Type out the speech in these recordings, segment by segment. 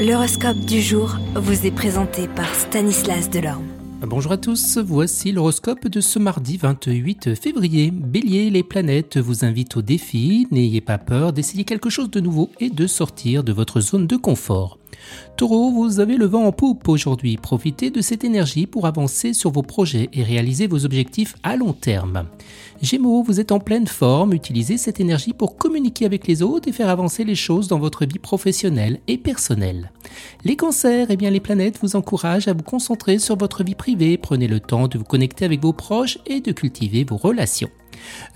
L'horoscope du jour vous est présenté par Stanislas Delorme. Bonjour à tous, voici l'horoscope de ce mardi 28 février. Bélier, les planètes vous invitent au défi, n'ayez pas peur d'essayer quelque chose de nouveau et de sortir de votre zone de confort. Taureau, vous avez le vent en poupe aujourd'hui. Profitez de cette énergie pour avancer sur vos projets et réaliser vos objectifs à long terme. Gémeaux, vous êtes en pleine forme. Utilisez cette énergie pour communiquer avec les autres et faire avancer les choses dans votre vie professionnelle et personnelle. Les cancers, eh bien les planètes vous encouragent à vous concentrer sur votre vie privée. Prenez le temps de vous connecter avec vos proches et de cultiver vos relations.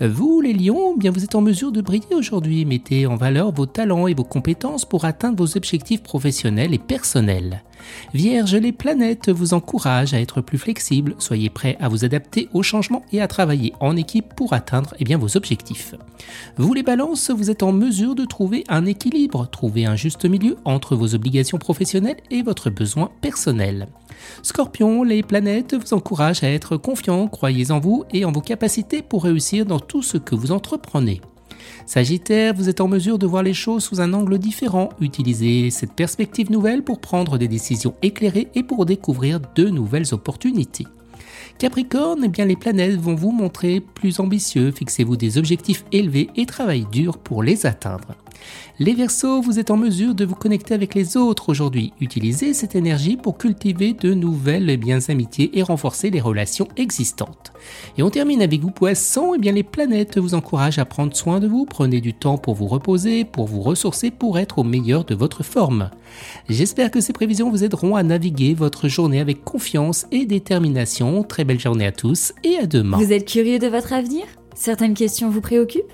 Vous, les lions, eh bien vous êtes en mesure de briller aujourd'hui. Mettez en valeur vos talents et vos compétences pour atteindre vos objectifs professionnels et personnels. Vierge, les planètes vous encouragent à être plus flexible. Soyez prêts à vous adapter aux changements et à travailler en équipe pour atteindre eh vos objectifs. Vous, les balances, vous êtes en mesure de trouver un équilibre. Trouvez un juste milieu entre vos obligations professionnelles et votre besoin personnel. Scorpion, les planètes vous encouragent à être confiant, croyez en vous et en vos capacités pour réussir dans tout ce que vous entreprenez. Sagittaire, vous êtes en mesure de voir les choses sous un angle différent. Utilisez cette perspective nouvelle pour prendre des décisions éclairées et pour découvrir de nouvelles opportunités. Capricorne, eh bien les planètes vont vous montrer plus ambitieux, fixez-vous des objectifs élevés et travaillez dur pour les atteindre. Les Verseaux, vous êtes en mesure de vous connecter avec les autres aujourd'hui. Utilisez cette énergie pour cultiver de nouvelles biens amitiés et renforcer les relations existantes. Et on termine avec vous Poissons, et eh bien les planètes vous encouragent à prendre soin de vous. Prenez du temps pour vous reposer, pour vous ressourcer, pour être au meilleur de votre forme. J'espère que ces prévisions vous aideront à naviguer votre journée avec confiance et détermination. Très belle journée à tous et à demain. Vous êtes curieux de votre avenir? Certaines questions vous préoccupent?